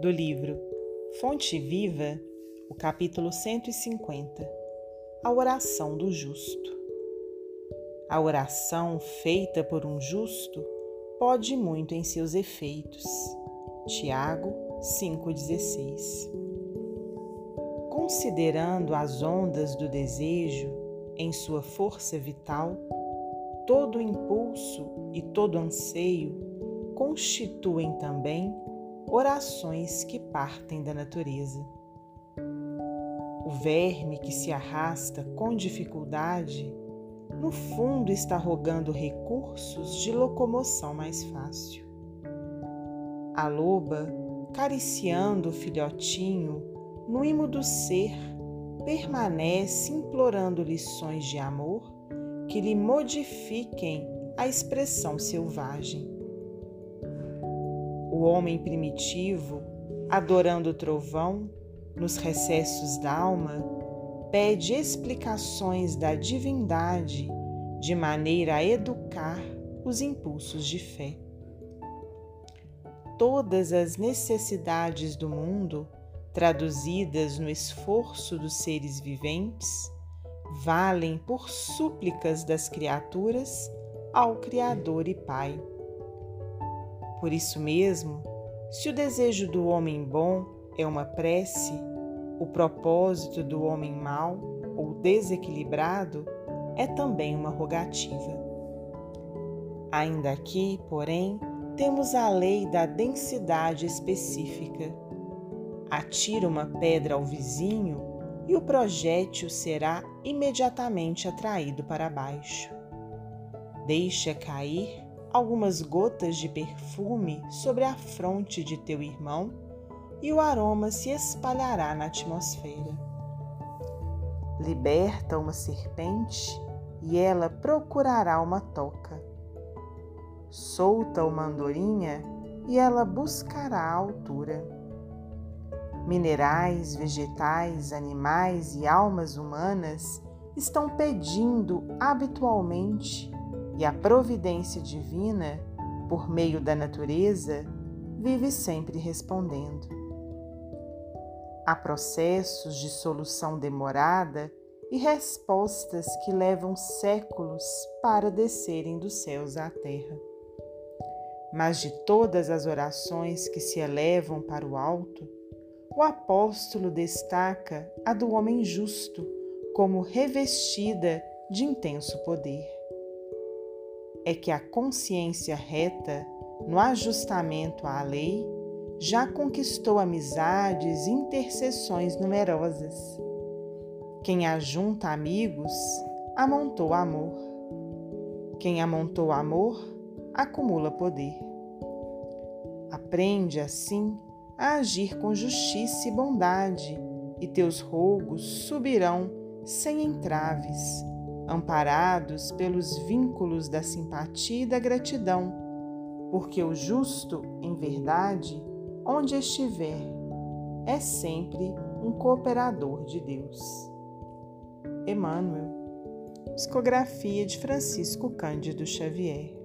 do livro Fonte Viva, o capítulo 150 A oração do justo. A oração feita por um justo pode muito em seus efeitos. Tiago 5,16 Considerando as ondas do desejo em sua força vital, todo impulso e todo anseio constituem também orações que partem da natureza. O verme que se arrasta com dificuldade, no fundo está rogando recursos de locomoção mais fácil. A loba, cariciando o filhotinho no imo do ser, permanece implorando lições de amor que lhe modifiquem a expressão selvagem. O homem primitivo, adorando o trovão, nos recessos da alma, pede explicações da divindade de maneira a educar os impulsos de fé. Todas as necessidades do mundo, traduzidas no esforço dos seres viventes, valem por súplicas das criaturas ao Criador e Pai. Por isso mesmo, se o desejo do homem bom é uma prece, o propósito do homem mau ou desequilibrado é também uma rogativa. Ainda aqui, porém, temos a lei da densidade específica. Atira uma pedra ao vizinho e o projétil será imediatamente atraído para baixo. Deixa cair algumas gotas de perfume sobre a fronte de teu irmão e o aroma se espalhará na atmosfera. Liberta uma serpente e ela procurará uma toca. Solta uma andorinha e ela buscará a altura. Minerais, vegetais, animais e almas humanas estão pedindo habitualmente e a providência divina, por meio da natureza, vive sempre respondendo. Há processos de solução demorada e respostas que levam séculos para descerem dos céus à terra. Mas de todas as orações que se elevam para o alto, o apóstolo destaca a do homem justo como revestida de intenso poder é que a consciência reta, no ajustamento à lei, já conquistou amizades e intercessões numerosas. Quem ajunta amigos, amontou amor. Quem amontou amor, acumula poder. Aprende assim a agir com justiça e bondade, e teus rogos subirão sem entraves amparados pelos vínculos da simpatia e da gratidão, porque o justo, em verdade, onde estiver, é sempre um cooperador de Deus. Emmanuel, psicografia de Francisco Cândido Xavier.